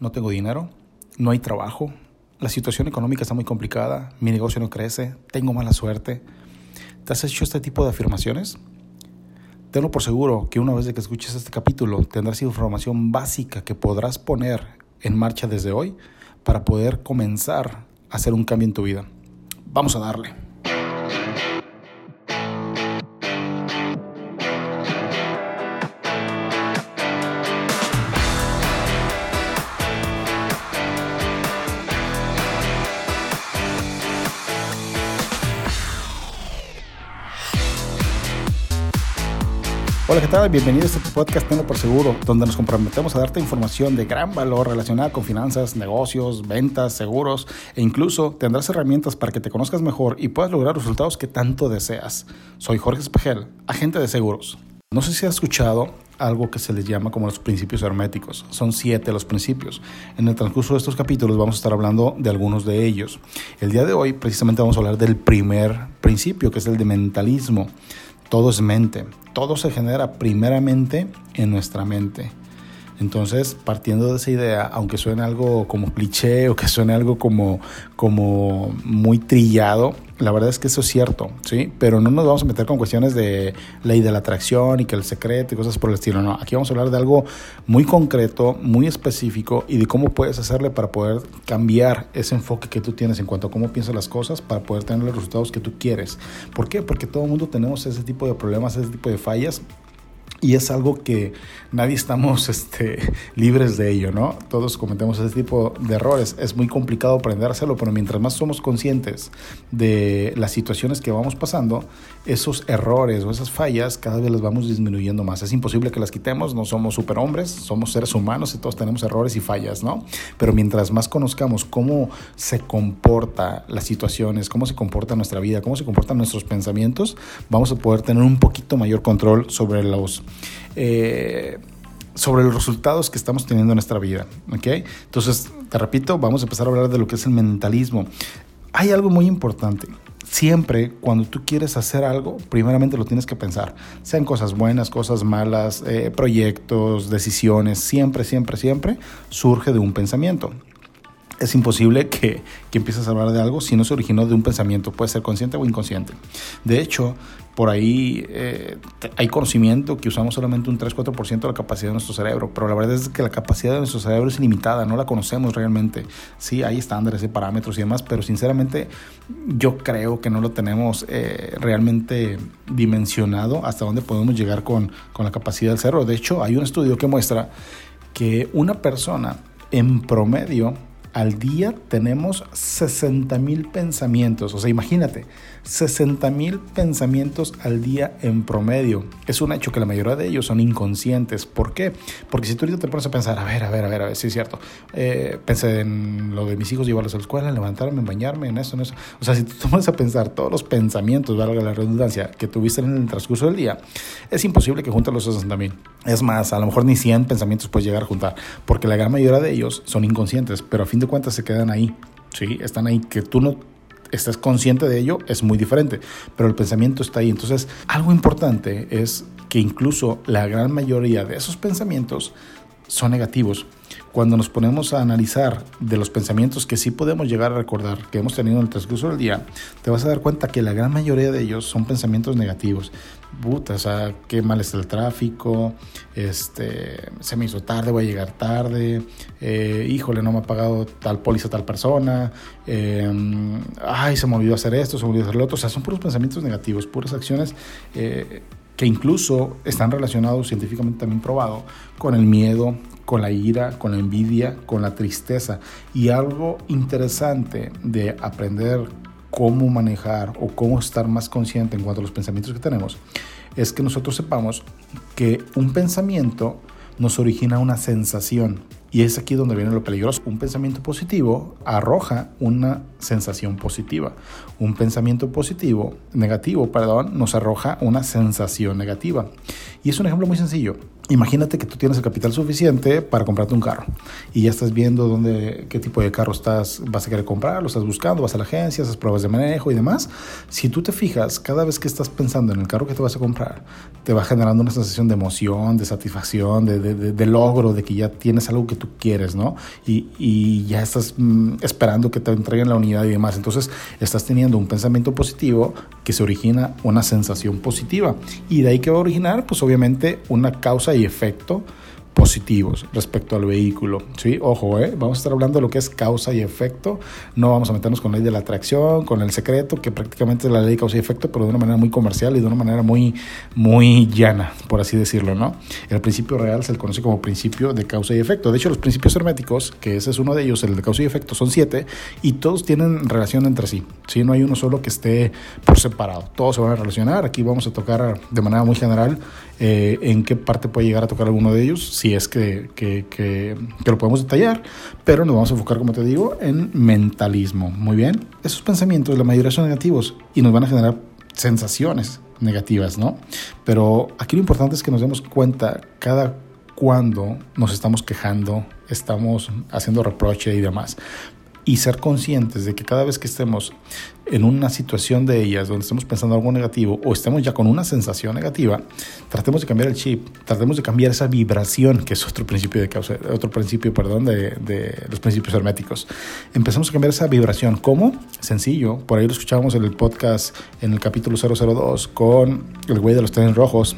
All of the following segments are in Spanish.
no tengo dinero, no hay trabajo, la situación económica está muy complicada, mi negocio no crece, tengo mala suerte. ¿Te has hecho este tipo de afirmaciones? Tenlo por seguro que una vez que escuches este capítulo tendrás información básica que podrás poner en marcha desde hoy para poder comenzar a hacer un cambio en tu vida. Vamos a darle. Hola, ¿qué tal? Bienvenidos a este podcast Tengo por Seguro, donde nos comprometemos a darte información de gran valor relacionada con finanzas, negocios, ventas, seguros e incluso tendrás herramientas para que te conozcas mejor y puedas lograr resultados que tanto deseas. Soy Jorge Espejel, agente de seguros. No sé si has escuchado algo que se les llama como los principios herméticos. Son siete los principios. En el transcurso de estos capítulos vamos a estar hablando de algunos de ellos. El día de hoy precisamente vamos a hablar del primer principio, que es el de mentalismo. Todo es mente. Todo se genera primeramente en nuestra mente. Entonces, partiendo de esa idea, aunque suene algo como cliché o que suene algo como, como muy trillado, la verdad es que eso es cierto, ¿sí? Pero no nos vamos a meter con cuestiones de ley de la atracción y que el secreto y cosas por el estilo, no. Aquí vamos a hablar de algo muy concreto, muy específico y de cómo puedes hacerle para poder cambiar ese enfoque que tú tienes en cuanto a cómo piensas las cosas para poder tener los resultados que tú quieres. ¿Por qué? Porque todo el mundo tenemos ese tipo de problemas, ese tipo de fallas y es algo que nadie estamos este, libres de ello, ¿no? Todos cometemos ese tipo de errores. Es muy complicado aprender a hacerlo, pero mientras más somos conscientes de las situaciones que vamos pasando, esos errores o esas fallas cada vez las vamos disminuyendo más. Es imposible que las quitemos, no somos superhombres, somos seres humanos y todos tenemos errores y fallas, ¿no? Pero mientras más conozcamos cómo se comporta las situaciones, cómo se comporta nuestra vida, cómo se comportan nuestros pensamientos, vamos a poder tener un poquito mayor control sobre los eh, sobre los resultados que estamos teniendo en nuestra vida. ¿okay? Entonces, te repito, vamos a empezar a hablar de lo que es el mentalismo. Hay algo muy importante. Siempre cuando tú quieres hacer algo, primeramente lo tienes que pensar. Sean cosas buenas, cosas malas, eh, proyectos, decisiones, siempre, siempre, siempre surge de un pensamiento es imposible que, que, empieces a hablar de algo si no se originó de un pensamiento, puede ser consciente o inconsciente. De hecho, por ahí eh, hay conocimiento que usamos solamente un 3-4% de la capacidad de nuestro cerebro, pero la verdad es que la capacidad de nuestro cerebro es ilimitada, no la conocemos realmente. Sí, hay estándares y parámetros y demás, pero sinceramente yo creo que no lo tenemos eh, realmente dimensionado hasta dónde podemos llegar con, con la capacidad del cerebro. De hecho, hay un estudio que muestra que una persona en promedio al día tenemos 60 mil pensamientos. O sea, imagínate, 60 mil pensamientos al día en promedio. Es un hecho que la mayoría de ellos son inconscientes. ¿Por qué? Porque si tú ahorita te pones a pensar, a ver, a ver, a ver, a ver, sí es cierto. Eh, pensé en lo de mis hijos, llevarlos a la escuela, levantarme, bañarme, en eso, en eso. O sea, si tú te pones a pensar todos los pensamientos, valga la redundancia, que tuviste en el transcurso del día, es imposible que juntes los 60 mil. Es más, a lo mejor ni 100 pensamientos puedes llegar a juntar, porque la gran mayoría de ellos son inconscientes, pero a fin de cuentas se quedan ahí. Sí, están ahí, que tú no estés consciente de ello es muy diferente, pero el pensamiento está ahí. Entonces, algo importante es que incluso la gran mayoría de esos pensamientos son negativos. Cuando nos ponemos a analizar de los pensamientos que sí podemos llegar a recordar que hemos tenido en el transcurso del día, te vas a dar cuenta que la gran mayoría de ellos son pensamientos negativos. Puta, o sea, qué mal está el tráfico, este, se me hizo tarde, voy a llegar tarde, eh, híjole, no me ha pagado tal póliza tal persona, em, ay, se me olvidó hacer esto, se me olvidó hacer lo otro. O sea, son puros pensamientos negativos, puras acciones. Eh, que incluso están relacionados científicamente también probado con el miedo, con la ira, con la envidia, con la tristeza. Y algo interesante de aprender cómo manejar o cómo estar más consciente en cuanto a los pensamientos que tenemos es que nosotros sepamos que un pensamiento nos origina una sensación. Y es aquí donde viene lo peligroso. Un pensamiento positivo arroja una sensación positiva. Un pensamiento positivo, negativo, perdón, nos arroja una sensación negativa. Y es un ejemplo muy sencillo. Imagínate que tú tienes el capital suficiente para comprarte un carro y ya estás viendo dónde, qué tipo de carro estás, vas a querer comprar, lo estás buscando, vas a la agencia, haces pruebas de manejo y demás. Si tú te fijas, cada vez que estás pensando en el carro que te vas a comprar, te va generando una sensación de emoción, de satisfacción, de, de, logro, de que ya tienes algo que tú quieres, ¿no? Y, y ya estás mm, esperando que te entreguen la unidad y demás. Entonces estás teniendo un pensamiento positivo que se origina una sensación positiva. Y de ahí que va a originar, pues obviamente, una causa y efecto positivos respecto al vehículo. ¿sí? Ojo, ¿eh? vamos a estar hablando de lo que es causa y efecto. No vamos a meternos con la ley de la atracción, con el secreto, que prácticamente es la ley de causa y efecto, pero de una manera muy comercial y de una manera muy, muy llana, por así decirlo. ¿no? El principio real se le conoce como principio de causa y efecto. De hecho, los principios herméticos, que ese es uno de ellos, el de causa y efecto, son siete y todos tienen relación entre sí. ¿sí? No hay uno solo que esté por separado. Todos se van a relacionar. Aquí vamos a tocar de manera muy general eh, en qué parte puede llegar a tocar alguno de ellos si es que, que, que, lo podemos detallar, pero nos vamos a enfocar, como te digo, en mentalismo. Muy bien, esos pensamientos, la mayoría son negativos y nos van a generar sensaciones negativas, ¿no? Pero aquí lo importante es que nos demos cuenta cada cuando nos estamos quejando, estamos haciendo reproche y demás y ser conscientes de que cada vez que estemos en una situación de ellas donde estemos pensando algo negativo o estemos ya con una sensación negativa, tratemos de cambiar el chip, tratemos de cambiar esa vibración, que es otro principio de causa, otro principio, perdón, de, de los principios herméticos. Empezamos a cambiar esa vibración. ¿Cómo? Sencillo. Por ahí lo escuchábamos en el podcast en el capítulo 002 con el güey de los trenes rojos,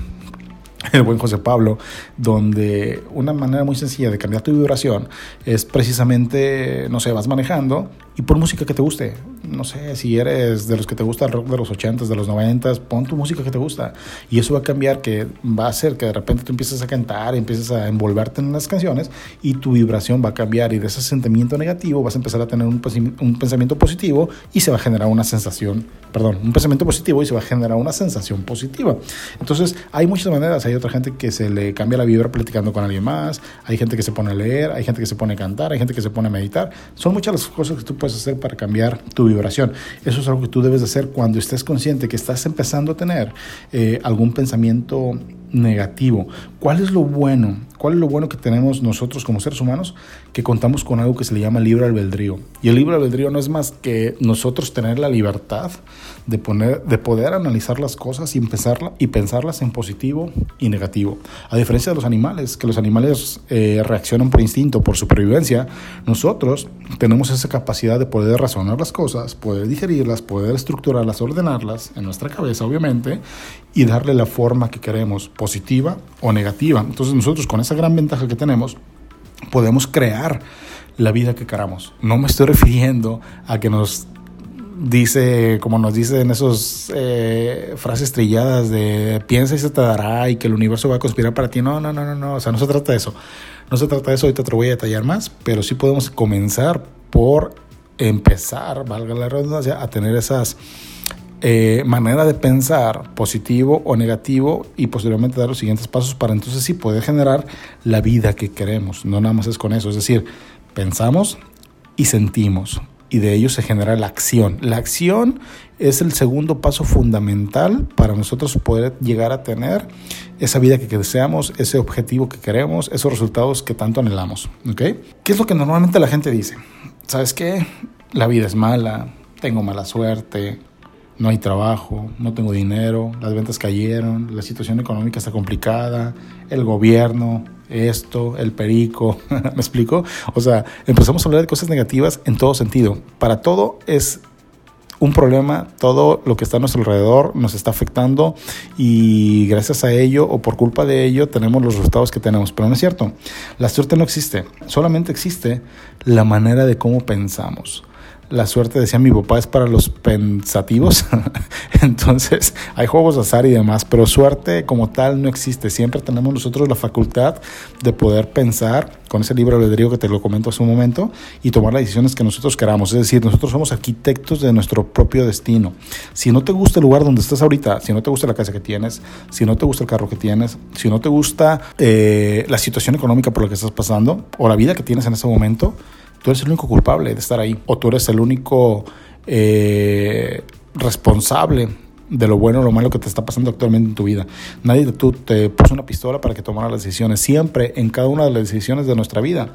el buen José Pablo, donde una manera muy sencilla de cambiar tu vibración es precisamente, no sé, vas manejando y por música que te guste. No sé, si eres de los que te gusta el rock de los 80s, de los 90s, pon tu música que te gusta. Y eso va a cambiar, que va a hacer que de repente tú empieces a cantar, empieces a envolverte en las canciones y tu vibración va a cambiar. Y de ese sentimiento negativo vas a empezar a tener un, un pensamiento positivo y se va a generar una sensación, perdón, un pensamiento positivo y se va a generar una sensación positiva. Entonces, hay muchas maneras hay otra gente que se le cambia la vibra platicando con alguien más, hay gente que se pone a leer, hay gente que se pone a cantar, hay gente que se pone a meditar. Son muchas las cosas que tú puedes hacer para cambiar tu vibración. Eso es algo que tú debes de hacer cuando estés consciente que estás empezando a tener eh, algún pensamiento negativo. ¿Cuál es lo bueno? ¿Cuál es lo bueno que tenemos nosotros como seres humanos? Que contamos con algo que se le llama libre albedrío. Y el libre albedrío no es más que nosotros tener la libertad de, poner, de poder analizar las cosas y, empezarla, y pensarlas en positivo y negativo. A diferencia de los animales, que los animales eh, reaccionan por instinto, por supervivencia, nosotros tenemos esa capacidad de poder razonar las cosas, poder digerirlas, poder estructurarlas, ordenarlas en nuestra cabeza, obviamente, y darle la forma que queremos, positiva o negativa. Entonces nosotros con esa gran ventaja que tenemos, podemos crear la vida que queramos. No me estoy refiriendo a que nos dice, como nos dice en esas eh, frases trilladas de piensa y se te dará y que el universo va a conspirar para ti. No, no, no, no, no. O sea, no se trata de eso. No se trata de eso, ahorita te lo voy a detallar más, pero sí podemos comenzar por empezar, valga la redundancia, a tener esas eh, manera de pensar positivo o negativo y posteriormente dar los siguientes pasos para entonces sí poder generar la vida que queremos. No nada más es con eso, es decir, pensamos y sentimos y de ello se genera la acción. La acción es el segundo paso fundamental para nosotros poder llegar a tener esa vida que deseamos, ese objetivo que queremos, esos resultados que tanto anhelamos. ¿okay? ¿Qué es lo que normalmente la gente dice? ¿Sabes qué? La vida es mala, tengo mala suerte, no hay trabajo, no tengo dinero, las ventas cayeron, la situación económica está complicada, el gobierno, esto, el perico, ¿me explico? O sea, empezamos a hablar de cosas negativas en todo sentido. Para todo es un problema, todo lo que está a nuestro alrededor nos está afectando y gracias a ello o por culpa de ello tenemos los resultados que tenemos. Pero no es cierto, la suerte no existe, solamente existe la manera de cómo pensamos la suerte, decía mi papá, es para los pensativos. Entonces, hay juegos de azar y demás, pero suerte como tal no existe. Siempre tenemos nosotros la facultad de poder pensar con ese libro albedrío que te lo comento hace un momento y tomar las decisiones que nosotros queramos. Es decir, nosotros somos arquitectos de nuestro propio destino. Si no te gusta el lugar donde estás ahorita, si no te gusta la casa que tienes, si no te gusta el carro que tienes, si no te gusta eh, la situación económica por la que estás pasando o la vida que tienes en ese momento, tú eres el único culpable de estar ahí o tú eres el único eh, responsable de lo bueno o lo malo que te está pasando actualmente en tu vida. Nadie de tú te puso una pistola para que tomaras las decisiones. Siempre en cada una de las decisiones de nuestra vida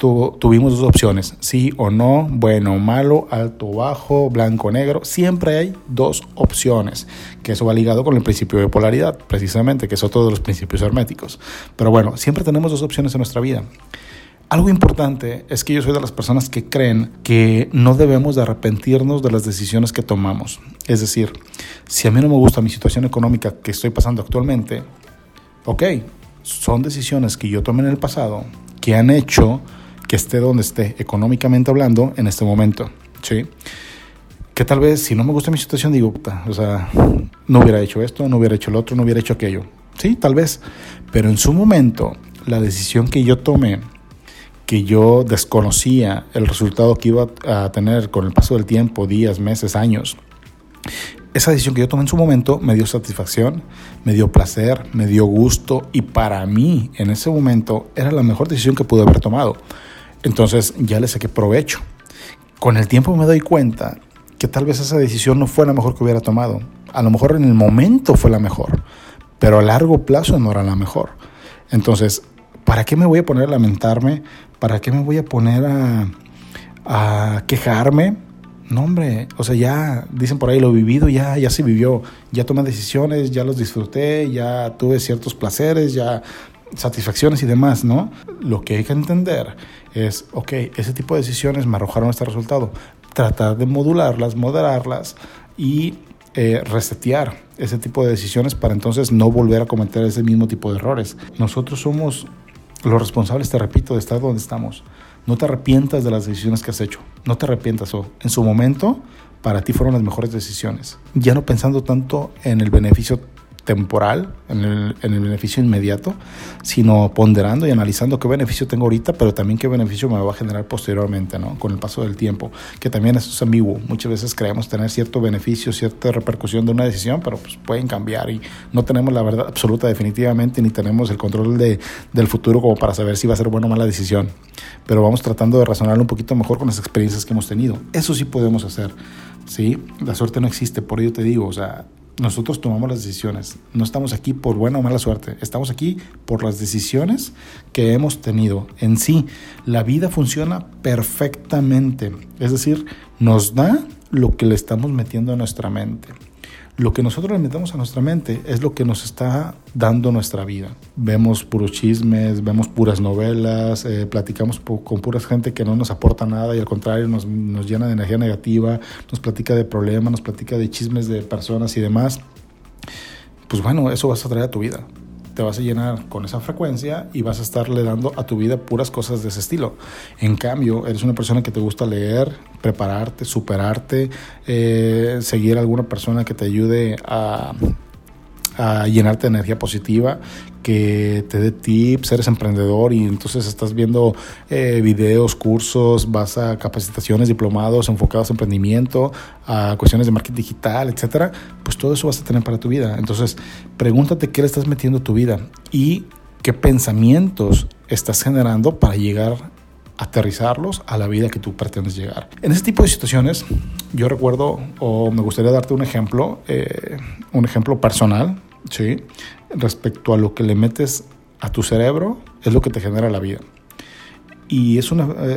tuvimos dos opciones, sí o no, bueno o malo, alto o bajo, blanco o negro. Siempre hay dos opciones, que eso va ligado con el principio de polaridad, precisamente, que es otro de los principios herméticos. Pero bueno, siempre tenemos dos opciones en nuestra vida. Algo importante es que yo soy de las personas que creen que no debemos de arrepentirnos de las decisiones que tomamos. Es decir, si a mí no me gusta mi situación económica que estoy pasando actualmente, ok, son decisiones que yo tomé en el pasado que han hecho que esté donde esté, económicamente hablando, en este momento. ¿sí? Que tal vez si no me gusta mi situación, digo, o sea, no hubiera hecho esto, no hubiera hecho lo otro, no hubiera hecho aquello. Sí, tal vez. Pero en su momento, la decisión que yo tomé, que yo desconocía el resultado que iba a tener con el paso del tiempo, días, meses, años, esa decisión que yo tomé en su momento me dio satisfacción, me dio placer, me dio gusto y para mí en ese momento era la mejor decisión que pude haber tomado. Entonces ya le saqué provecho. Con el tiempo me doy cuenta que tal vez esa decisión no fue la mejor que hubiera tomado. A lo mejor en el momento fue la mejor, pero a largo plazo no era la mejor. Entonces, ¿para qué me voy a poner a lamentarme? ¿Para qué me voy a poner a, quejarme? No, hombre, o sea, ya dicen por ahí lo vivido, ya, ya se vivió, ya tomé decisiones, ya los disfruté, ya tuve ciertos placeres, ya satisfacciones y demás, ¿no? Lo que hay que entender es, ok, ese tipo de decisiones me arrojaron este resultado. Tratar de modularlas, moderarlas y eh, resetear ese tipo de decisiones para entonces no volver a cometer ese mismo tipo de errores. Nosotros somos los responsables, te repito, de estar donde estamos. No te arrepientas de las decisiones que has hecho. No te arrepientas. O en su momento, para ti fueron las mejores decisiones. Ya no pensando tanto en el beneficio temporal, en el, en el, beneficio inmediato, sino ponderando y analizando qué beneficio tengo ahorita, pero también qué beneficio me va a generar posteriormente, ¿no? Con el paso del tiempo, que también eso es ambiguo. Muchas veces creemos tener cierto beneficio, cierta repercusión de una decisión, pero pues pueden cambiar y no tenemos la verdad absoluta definitivamente, ni tenemos el control de, del futuro como para saber si va a ser buena o mala decisión. Pero vamos tratando de razonarlo un poquito mejor con las experiencias que hemos tenido. Eso sí podemos hacer. ¿sí? La suerte no existe, por ello te digo, o sea, nosotros tomamos las decisiones. No estamos aquí por buena o mala suerte. Estamos aquí por las decisiones que hemos tenido. En sí, la vida funciona perfectamente. Es decir, nos da lo que le estamos metiendo a nuestra mente. Lo que nosotros le a nuestra mente es lo que nos está dando nuestra vida. Vemos puros chismes, vemos puras novelas, eh, platicamos con pura gente que no nos aporta nada y al contrario nos, nos llena de energía negativa, nos platica de problemas, nos platica de chismes de personas y demás. Pues bueno, eso vas a traer a tu vida te vas a llenar con esa frecuencia y vas a estarle dando a tu vida puras cosas de ese estilo. En cambio, eres una persona que te gusta leer, prepararte, superarte, eh, seguir a alguna persona que te ayude a a llenarte de energía positiva, que te dé tips, eres emprendedor y entonces estás viendo eh, videos, cursos, vas a capacitaciones, diplomados enfocados a emprendimiento, a cuestiones de marketing digital, etcétera, pues todo eso vas a tener para tu vida. Entonces, pregúntate qué le estás metiendo a tu vida y qué pensamientos estás generando para llegar aterrizarlos a la vida que tú pretendes llegar. En ese tipo de situaciones, yo recuerdo o me gustaría darte un ejemplo, eh, un ejemplo personal ¿sí? Respecto a lo que le metes a tu cerebro, es lo que te genera la vida. Y es,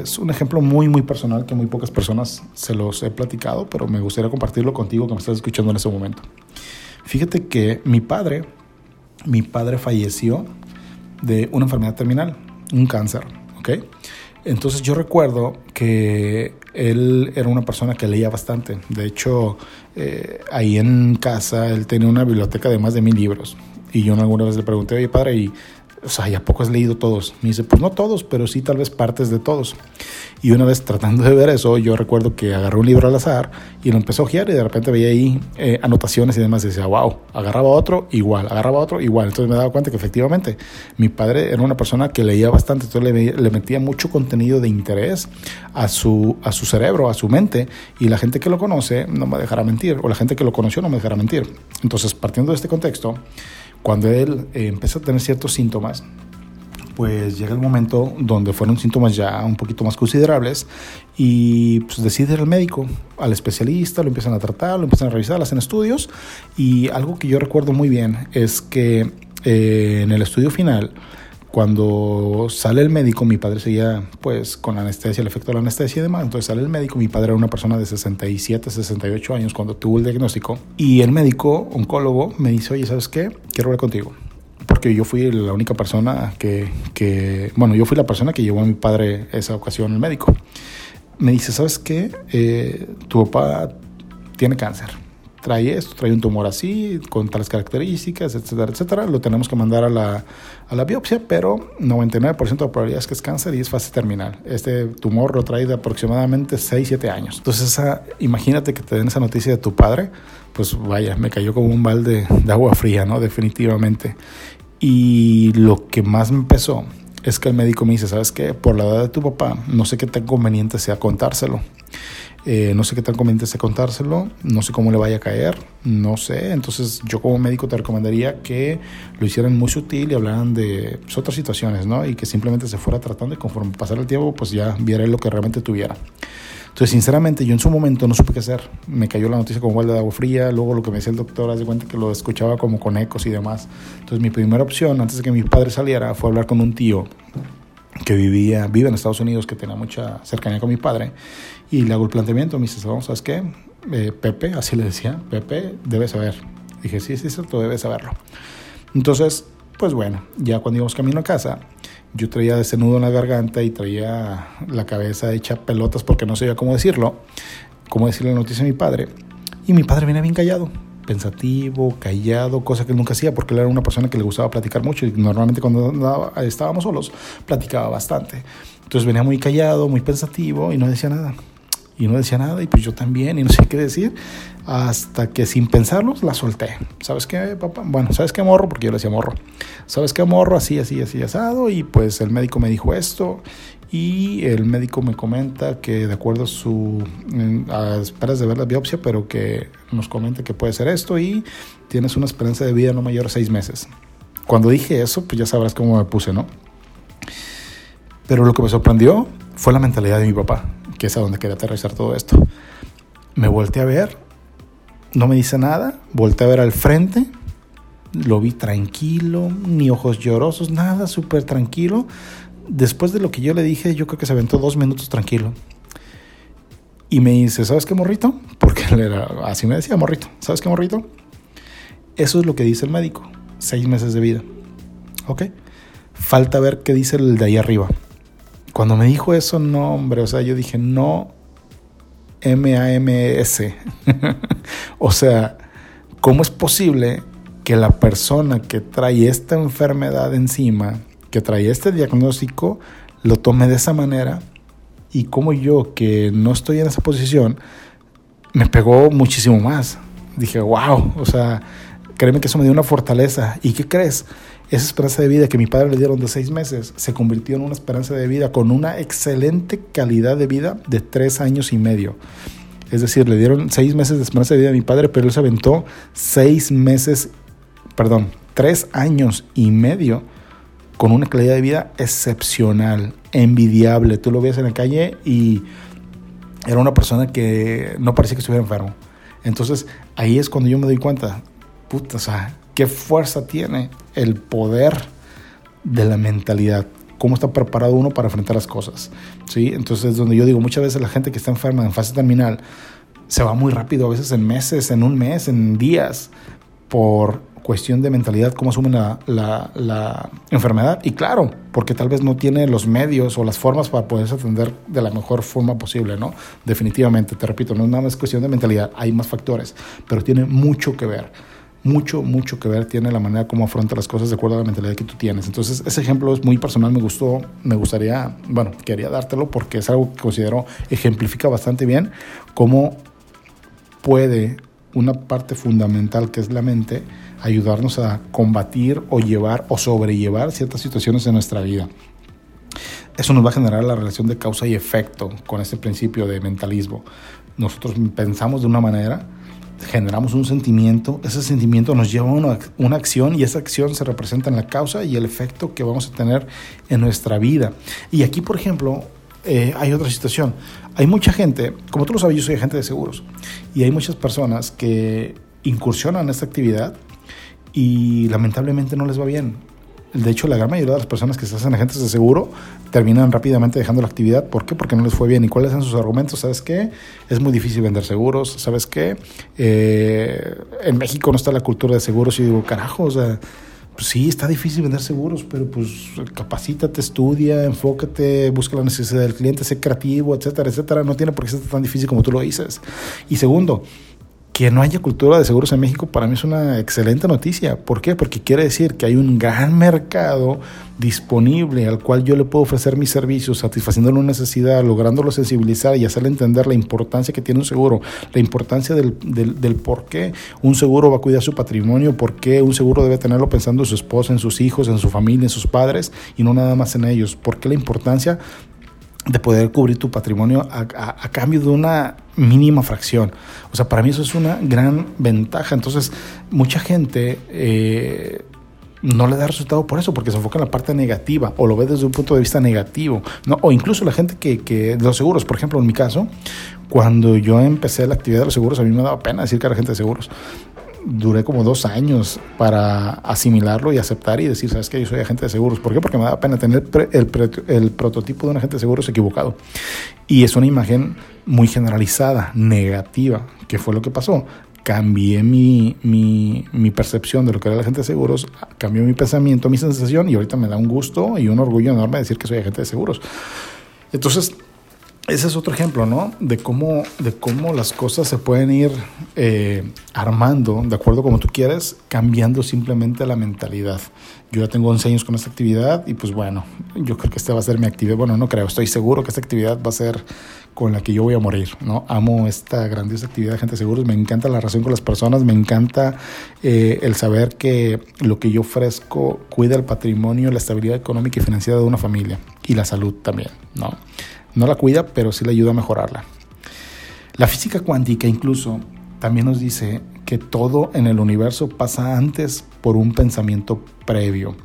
es un ejemplo muy, muy personal que muy pocas personas se los he platicado, pero me gustaría compartirlo contigo que me estás escuchando en ese momento. Fíjate que mi padre, mi padre falleció de una enfermedad terminal, un cáncer, ¿ok? Entonces yo recuerdo que él era una persona que leía bastante. De hecho, eh, ahí en casa él tenía una biblioteca de más de mil libros. Y yo alguna vez le pregunté, oye padre, ¿y o sea, ¿ya poco has leído todos? Me dice, pues no todos, pero sí tal vez partes de todos. Y una vez tratando de ver eso, yo recuerdo que agarré un libro al azar y lo empezó a ojear y de repente veía ahí eh, anotaciones y demás y decía, wow, agarraba otro igual, agarraba otro igual. Entonces me daba cuenta que efectivamente mi padre era una persona que leía bastante, entonces le, le metía mucho contenido de interés a su, a su cerebro, a su mente y la gente que lo conoce no me dejará mentir o la gente que lo conoció no me dejará mentir. Entonces, partiendo de este contexto, cuando él eh, empezó a tener ciertos síntomas, pues llega el momento donde fueron síntomas ya un poquito más considerables y pues decide ir al médico, al especialista, lo empiezan a tratar, lo empiezan a revisar, hacen estudios y algo que yo recuerdo muy bien es que eh, en el estudio final, cuando sale el médico, mi padre seguía pues con la anestesia, el efecto de la anestesia y demás. Entonces sale el médico, mi padre era una persona de 67, 68 años cuando tuvo el diagnóstico. Y el médico, oncólogo, me dice, oye, ¿sabes qué? Quiero hablar contigo porque yo fui la única persona que, que, bueno, yo fui la persona que llevó a mi padre esa ocasión al médico. Me dice, ¿sabes qué? Eh, tu papá tiene cáncer. Trae esto, trae un tumor así, con tales características, etcétera, etcétera. Lo tenemos que mandar a la, a la biopsia, pero 99% de probabilidades que es cáncer y es fase terminal. Este tumor lo trae de aproximadamente 6, 7 años. Entonces, imagínate que te den esa noticia de tu padre, pues vaya, me cayó como un balde de agua fría, ¿no? Definitivamente. Y lo que más me empezó es que el médico me dice, ¿sabes qué? Por la edad de tu papá, no sé qué tan conveniente sea contárselo. Eh, no sé qué tan conveniente sea contárselo, no sé cómo le vaya a caer, no sé. Entonces yo como médico te recomendaría que lo hicieran muy sutil y hablaran de pues, otras situaciones, ¿no? Y que simplemente se fuera tratando y conforme pasara el tiempo, pues ya viera lo que realmente tuviera. Entonces, sinceramente, yo en su momento no supe qué hacer. Me cayó la noticia con balde de agua fría, luego lo que me decía el doctor, haz cuenta que lo escuchaba como con ecos y demás. Entonces, mi primera opción, antes de que mi padre saliera, fue hablar con un tío que vivía, vive en Estados Unidos, que tenía mucha cercanía con mi padre, y le hago el planteamiento, me dice, ¿sabes qué? Eh, Pepe, así le decía, Pepe, debe saber. Dije, sí, sí, cierto, debe saberlo. Entonces, pues bueno, ya cuando íbamos camino a casa, yo traía ese nudo en la garganta y traía la cabeza hecha pelotas porque no sabía cómo decirlo, cómo decirle la noticia a mi padre. Y mi padre venía bien callado, pensativo, callado, cosa que nunca hacía porque él era una persona que le gustaba platicar mucho y normalmente cuando estábamos solos platicaba bastante. Entonces venía muy callado, muy pensativo y no decía nada y no decía nada y pues yo también y no sé qué decir hasta que sin pensarlo la solté. ¿Sabes qué, papá? Bueno, ¿sabes qué morro? Porque yo le decía morro. ¿Sabes qué morro? Así, así, así, asado y pues el médico me dijo esto y el médico me comenta que de acuerdo a su a esperas de ver la biopsia, pero que nos comenta que puede ser esto y tienes una esperanza de vida no mayor a seis meses. Cuando dije eso, pues ya sabrás cómo me puse, ¿no? Pero lo que me sorprendió fue la mentalidad de mi papá que es a donde quería aterrizar todo esto. Me volteé a ver, no me dice nada, volteé a ver al frente, lo vi tranquilo, ni ojos llorosos, nada, súper tranquilo. Después de lo que yo le dije, yo creo que se aventó dos minutos tranquilo. Y me dice, ¿sabes qué, morrito? Porque era, así me decía, morrito. ¿Sabes qué, morrito? Eso es lo que dice el médico. Seis meses de vida. ¿Ok? Falta ver qué dice el de ahí arriba. Cuando me dijo eso, no, hombre, o sea, yo dije, no M-A-M-S. o sea, ¿cómo es posible que la persona que trae esta enfermedad encima, que trae este diagnóstico, lo tome de esa manera? Y como yo, que no estoy en esa posición, me pegó muchísimo más. Dije, wow, o sea, créeme que eso me dio una fortaleza. ¿Y qué crees? Esa esperanza de vida que mi padre le dieron de seis meses se convirtió en una esperanza de vida con una excelente calidad de vida de tres años y medio. Es decir, le dieron seis meses de esperanza de vida a mi padre, pero él se aventó seis meses, perdón, tres años y medio con una calidad de vida excepcional, envidiable. Tú lo ves en la calle y era una persona que no parecía que estuviera enfermo. Entonces ahí es cuando yo me doy cuenta, puta, o sea, qué fuerza tiene el poder de la mentalidad, cómo está preparado uno para enfrentar las cosas. ¿sí? Entonces, donde yo digo, muchas veces la gente que está enferma en fase terminal se va muy rápido, a veces en meses, en un mes, en días, por cuestión de mentalidad, cómo asumen la, la, enfermedad. Y claro, porque tal vez no tiene los medios o las formas para poderse atender de la mejor forma posible, ¿no? Definitivamente, te repito, no es nada más cuestión de mentalidad, hay más factores, pero tiene mucho que ver mucho, mucho que ver tiene la manera como afronta las cosas de acuerdo a la mentalidad que tú tienes. Entonces, ese ejemplo es muy personal, me gustó, me gustaría, bueno, quería dártelo porque es algo que considero ejemplifica bastante bien cómo puede una parte fundamental que es la mente ayudarnos a combatir o llevar o sobrellevar ciertas situaciones en nuestra vida. Eso nos va a generar la relación de causa y efecto con ese principio de mentalismo. Nosotros pensamos de una manera, generamos un sentimiento, ese sentimiento nos lleva a una, una, acción y esa acción se representa en la causa y el efecto que vamos a tener en nuestra vida. Y aquí, por ejemplo, eh, hay otra situación. Hay mucha gente, como tú lo sabes, yo soy agente de seguros, y hay muchas personas que incursionan en esta actividad y lamentablemente no les va bien. De hecho, la gran mayoría de las personas que se hacen agentes de seguro terminan rápidamente dejando la actividad. ¿Por qué? Porque no les fue bien. ¿Y cuáles son sus argumentos? ¿Sabes qué? Es muy difícil vender seguros. ¿Sabes qué? Eh, en México no está la cultura de seguros. Y digo, carajo, o sea, pues sí, está difícil vender seguros, pero pues capacítate, estudia, enfócate, busca la necesidad del cliente, sé creativo, etcétera, etcétera. No tiene por qué ser tan difícil como tú lo dices. Y segundo, que no haya cultura de seguros en México para mí es una excelente noticia. ¿Por qué? Porque quiere decir que hay un gran mercado disponible al cual yo le puedo ofrecer mis servicios, satisfaciendo una necesidad, lográndolo sensibilizar y hacerle entender la importancia que tiene un seguro, la importancia del, del, del, por qué un seguro va a cuidar su patrimonio, por qué un seguro debe tenerlo pensando en su esposa, en sus hijos, en su familia, en sus padres y no nada más en ellos, por qué la importancia de poder cubrir tu patrimonio a, a, cambio de una mínima fracción. O sea, para mí eso es una gran ventaja. Entonces, mucha gente eh, no le da resultado por eso, porque se enfoca en la parte negativa o lo ve desde un punto de vista negativo. ¿no? O incluso la gente que, que de los seguros, por ejemplo, en mi caso, cuando yo empecé la actividad de los seguros, a mí me daba pena decir que era gente de seguros duré como dos años para asimilarlo y aceptar y decir, sabes que yo soy agente de seguros. ¿Por qué? Porque me da pena tener el, prototipo de un agente de seguros equivocado. Y es una imagen muy generalizada, negativa, que fue lo que pasó. Cambié mi, percepción de lo que era el agente de seguros, cambió mi pensamiento, mi sensación y ahorita me da un gusto y un orgullo enorme decir que soy agente de seguros. Entonces, ese es otro ejemplo, ¿no? De cómo, de cómo las cosas se pueden ir eh, armando de acuerdo como tú quieres, cambiando simplemente la mentalidad. Yo ya tengo 11 años con esta actividad y pues bueno, yo creo que esta va a ser mi actividad. Bueno, no creo, estoy seguro que esta actividad va a ser con la que yo voy a morir, ¿no? Amo esta grandiosa actividad de gente seguros, me encanta la relación con las personas, me encanta eh, el saber que lo que yo ofrezco cuida el patrimonio, la estabilidad económica y financiera de una familia y la salud también, ¿no? No la cuida, pero sí le ayuda a mejorarla. La física cuántica incluso también nos dice que todo en el universo pasa antes por un pensamiento previo.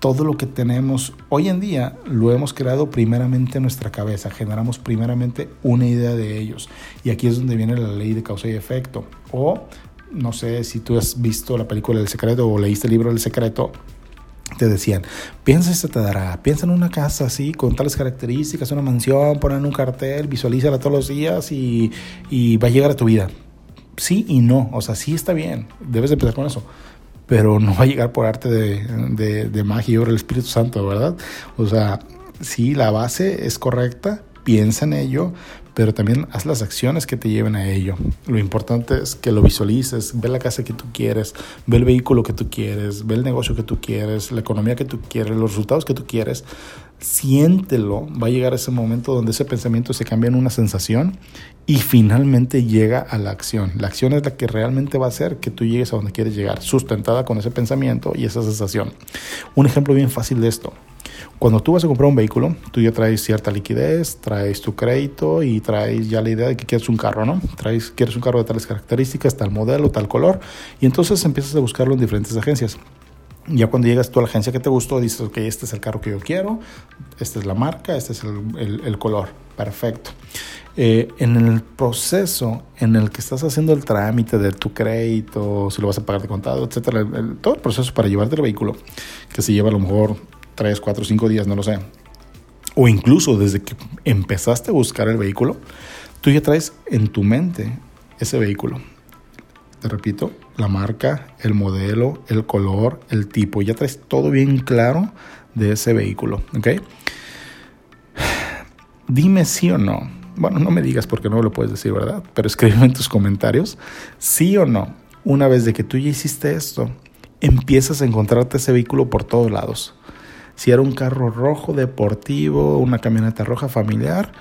Todo lo que tenemos hoy en día lo hemos creado primeramente en nuestra cabeza, generamos primeramente una idea de ellos. Y aquí es donde viene la ley de causa y efecto. O no sé si tú has visto la película del secreto o leíste el libro del secreto, te decían, piensa se te dará, piensa en una casa así, con tales características, una mansión, ponen un cartel, visualízala todos los días y, y, va a llegar a tu vida. Sí y no, o sea, sí está bien, debes de empezar con eso, pero no va a llegar por arte de, de, magia y obra del Espíritu Santo, ¿verdad? O sea, sí, la base es correcta, piensa en ello, pero también haz las acciones que te lleven a ello. Lo importante es que lo visualices, ve la casa que tú quieres, ve el vehículo que tú quieres, ve el negocio que tú quieres, la economía que tú quieres, los resultados que tú quieres. Siéntelo, va a llegar ese momento donde ese pensamiento se cambia en una sensación y finalmente llega a la acción. La acción es la que realmente va a hacer que tú llegues a donde quieres llegar, sustentada con ese pensamiento y esa sensación. Un ejemplo bien fácil de esto. Cuando tú vas a comprar un vehículo, tú ya traes cierta liquidez, traes tu crédito y traes ya la idea de que quieres un carro, ¿no? Traes, quieres un carro de tales características, tal modelo, tal color, y entonces empiezas a buscarlo en diferentes agencias. Ya cuando llegas tú a la agencia que te gustó, dices, ok, este es el carro que yo quiero, esta es la marca, este es el, color, perfecto. Eh, en el proceso en el que estás haciendo el trámite de tu crédito, si lo vas a pagar de contado, etcétera, todo el proceso para llevarte el vehículo, que se lleva a lo mejor 3, 4, 5 días, no lo sé. O incluso desde que empezaste a buscar el vehículo, tú ya traes en tu mente ese vehículo. Te repito, la marca, el modelo, el color, el tipo. Ya traes todo bien claro de ese vehículo. ¿Ok? Dime sí o no. Bueno, no me digas porque no lo puedes decir, ¿verdad? Pero escríbeme en tus comentarios. Sí o no. Una vez de que tú ya hiciste esto, empiezas a encontrarte ese vehículo por todos lados si era un carro rojo deportivo, una camioneta roja familiar,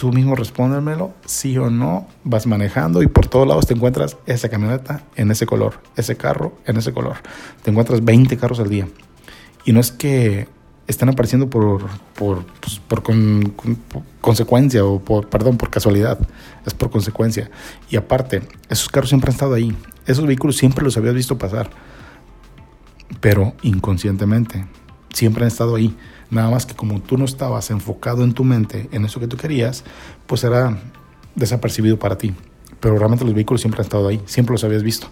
tú mismo respóndemelo, sí o no, vas manejando y por todos lados te encuentras esa camioneta en ese color, ese carro en ese color. Te encuentras 20 carros al día. Y no es que están apareciendo por, por, pues, por, consecuencia o por, perdón, por casualidad. Es por consecuencia. Y aparte, esos carros siempre han estado ahí. Esos vehículos siempre los habías visto pasar. Pero inconscientemente. Siempre han estado ahí. Nada más que como tú no estabas enfocado en tu mente en eso que tú querías, pues era desapercibido para ti. Pero realmente los vehículos siempre han estado ahí. Siempre los habías visto.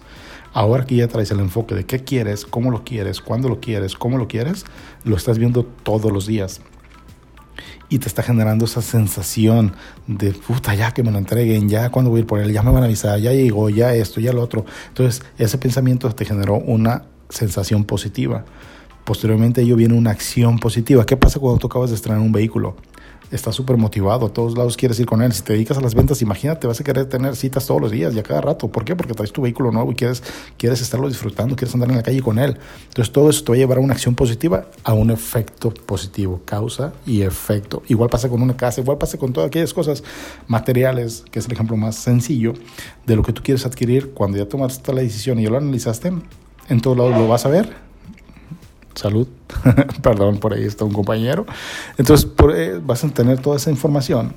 Ahora que ya traes el enfoque de qué quieres, cómo lo quieres, cuándo lo quieres, cómo lo quieres, lo estás viendo todos los días. Y te está generando esa sensación de, puta, ya que me lo entreguen, ya cuando voy a ir por él, ya me van a avisar, ya llegó, ya esto, ya lo otro. Entonces, ese pensamiento te generó una sensación positiva. Posteriormente ello viene una acción positiva. ¿Qué pasa cuando tú acabas de estrenar un vehículo? está súper motivado, a todos lados quieres ir con él. Si te dedicas a las ventas, imagínate, vas a querer tener citas todos los días y a cada rato. ¿Por qué? Porque traes tu vehículo nuevo y quieres, quieres estarlo disfrutando, quieres andar en la calle con él. Entonces todo eso te va a llevar a una acción positiva, a un efecto positivo, causa y efecto. Igual pasa con una casa, igual pasa con todas aquellas cosas materiales, que es el ejemplo más sencillo de lo que tú quieres adquirir cuando ya tomaste la decisión y ya lo analizaste. En todos lados lo vas a ver salud, perdón, por ahí está un compañero. Entonces eh, vas a tener toda esa información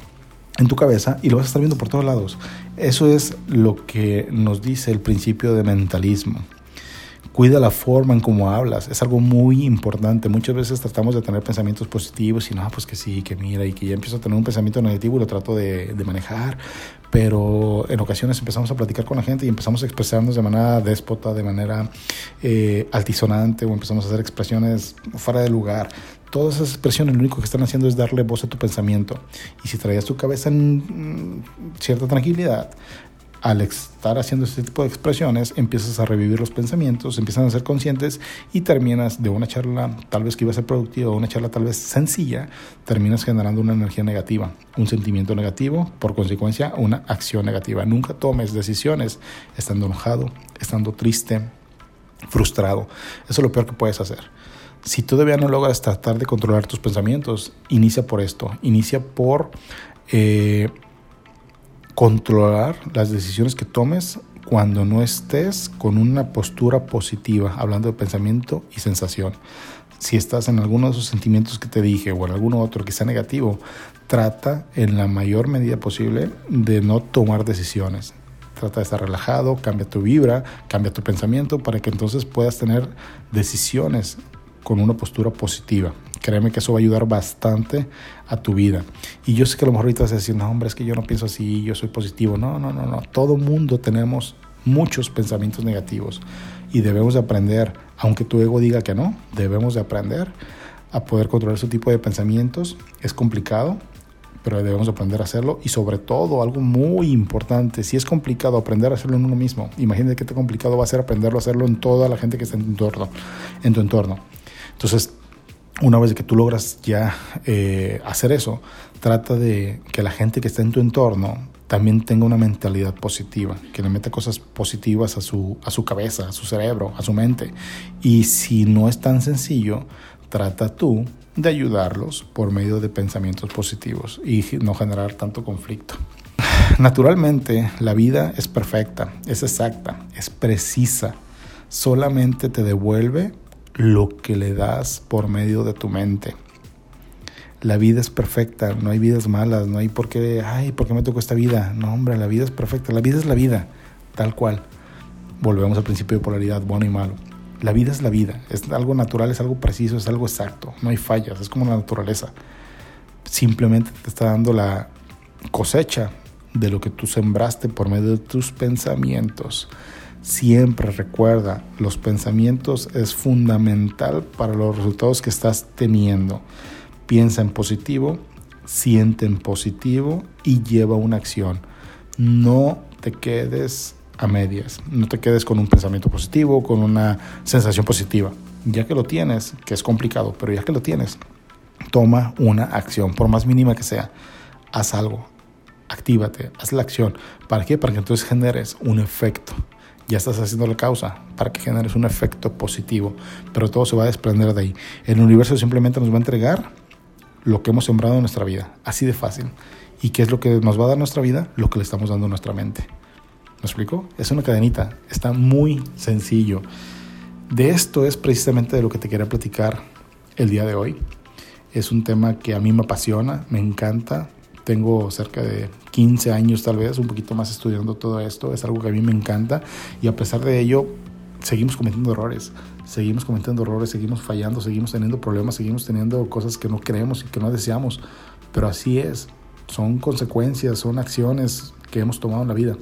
en tu cabeza y lo vas a estar viendo por todos lados. Eso es lo que nos dice el principio de mentalismo. Cuida la forma en cómo hablas, es algo muy importante. Muchas veces tratamos de tener pensamientos positivos y no, pues que sí, que mira, y que ya empiezo a tener un pensamiento negativo y lo trato de, de manejar, pero en ocasiones empezamos a platicar con la gente y empezamos a expresarnos de manera déspota, de manera eh, altisonante o empezamos a hacer expresiones fuera de lugar. Todas esas expresiones lo único que están haciendo es darle voz a tu pensamiento. Y si traías tu cabeza en mm, cierta tranquilidad, al estar haciendo este tipo de expresiones, empiezas a revivir los pensamientos, empiezan a ser conscientes y terminas de una charla tal vez que iba a ser productiva, una charla tal vez sencilla, terminas generando una energía negativa, un sentimiento negativo, por consecuencia una acción negativa. Nunca tomes decisiones estando enojado, estando triste, frustrado. Eso es lo peor que puedes hacer. Si todavía no logras tratar de controlar tus pensamientos, inicia por esto, inicia por... Eh, controlar las decisiones que tomes cuando no estés con una postura positiva, hablando de pensamiento y sensación. Si estás en alguno de esos sentimientos que te dije o en alguno otro que sea negativo, trata en la mayor medida posible de no tomar decisiones. Trata de estar relajado, cambia tu vibra, cambia tu pensamiento para que entonces puedas tener decisiones con una postura positiva. Créeme que eso va a ayudar bastante a tu vida. Y yo sé que a lo mejor ahorita vas a decir, no, hombre, es que yo no pienso así, yo soy positivo. No, no, no, no. Todo mundo tenemos muchos pensamientos negativos y debemos de aprender, aunque tu ego diga que no, debemos de aprender a poder controlar ese tipo de pensamientos. Es complicado, pero debemos aprender a hacerlo y sobre todo algo muy importante, si es complicado aprender a hacerlo en uno mismo, imagínate qué tan complicado va a ser aprenderlo a hacerlo en toda la gente que está en tu entorno. En tu entorno. Entonces, una vez que tú logras ya eh, hacer eso, trata de que la gente que está en tu entorno también tenga una mentalidad positiva, que le meta cosas positivas a su, a su cabeza, a su cerebro, a su mente. Y si no es tan sencillo, trata tú de ayudarlos por medio de pensamientos positivos y no generar tanto conflicto. Naturalmente, la vida es perfecta, es exacta, es precisa. Solamente te devuelve lo que le das por medio de tu mente. La vida es perfecta, no hay vidas malas, no hay por qué, ay, ¿por qué me tocó esta vida? No, hombre, la vida es perfecta, la vida es la vida, tal cual. Volvemos al principio de polaridad, bueno y malo. La vida es la vida, es algo natural, es algo preciso, es algo exacto, no hay fallas, es como la naturaleza. Simplemente te está dando la cosecha de lo que tú sembraste por medio de tus pensamientos. Siempre recuerda, los pensamientos es fundamental para los resultados que estás teniendo. Piensa en positivo, siente en positivo y lleva una acción. No te quedes a medias, no te quedes con un pensamiento positivo, con una sensación positiva. Ya que lo tienes, que es complicado, pero ya que lo tienes, toma una acción, por más mínima que sea. Haz algo, actívate, haz la acción. ¿Para qué? Para que entonces generes un efecto ya estás haciendo la causa para que generes un efecto positivo, pero todo se va a desprender de ahí. El universo simplemente nos va a entregar lo que hemos sembrado en nuestra vida, así de fácil. ¿Y qué es lo que nos va a dar nuestra vida? Lo que le estamos dando a nuestra mente. ¿Me explico? Es una cadenita, está muy sencillo. De esto es precisamente de lo que te quería platicar el día de hoy. Es un tema que a mí me apasiona, me encanta. Tengo cerca de 15 años tal vez, un poquito más estudiando todo esto. Es algo que a mí me encanta y a pesar de ello seguimos cometiendo errores. Seguimos cometiendo errores, seguimos fallando, seguimos teniendo problemas, seguimos teniendo cosas que no creemos y que no deseamos. Pero así es. Son consecuencias, son acciones que hemos tomado en la vida.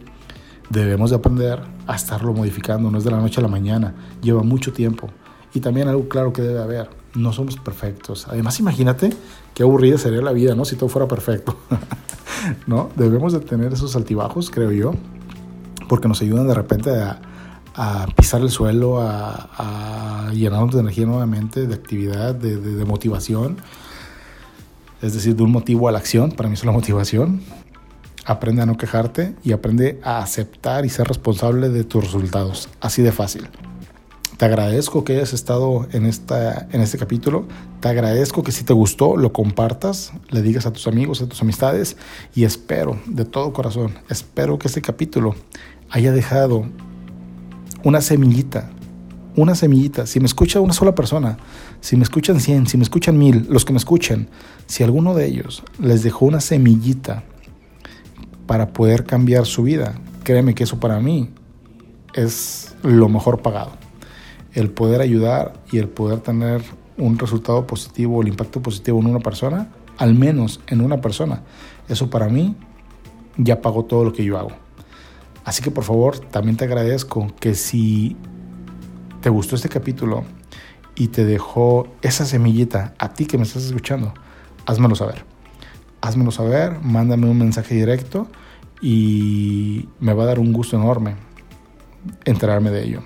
Debemos de aprender a estarlo modificando, no es de la noche a la mañana, lleva mucho tiempo. Y también algo claro que debe haber, no somos perfectos. Además, imagínate qué aburrida sería la vida, ¿no? Si todo fuera perfecto. ¿No? Debemos de tener esos altibajos, creo yo, porque nos ayudan de repente a, pisar el suelo, a, llenarnos de energía nuevamente, de actividad, de, de motivación. Es decir, de un motivo a la acción, para mí es la motivación. Aprende a no quejarte y aprende a aceptar y ser responsable de tus resultados. Así de fácil. Te agradezco que hayas estado en, esta, en este capítulo. Te agradezco que si te gustó lo compartas, le digas a tus amigos, a tus amistades y espero de todo corazón, espero que este capítulo haya dejado una semillita, una semillita. Si me escucha una sola persona, si me escuchan 100, si me escuchan mil, los que me escuchan, si alguno de ellos les dejó una semillita para poder cambiar su vida, créeme que eso para mí es lo mejor pagado el poder ayudar y el poder tener un resultado positivo, el impacto positivo en una persona, al menos en una persona, eso para mí ya pagó todo lo que yo hago. Así que por favor, también te agradezco que si te gustó este capítulo y te dejó esa semillita a ti que me estás escuchando, házmelo saber. Házmelo saber, mándame un mensaje directo y me va a dar un gusto enorme enterarme de ello.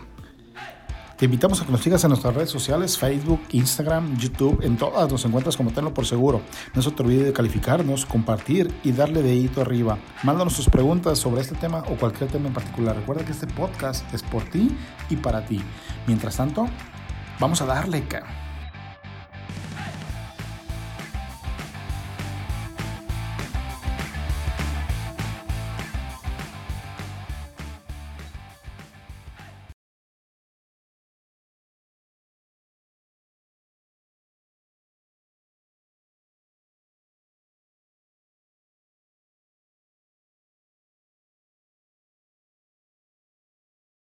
Te invitamos a que nos sigas en nuestras redes sociales, Facebook, Instagram, YouTube, en todas nos encuentras como Tenlo por Seguro. No se te olvide de calificarnos, compartir y darle dedito arriba. Mándanos tus preguntas sobre este tema o cualquier tema en particular. Recuerda que este podcast es por ti y para ti. Mientras tanto, vamos a darle, cara.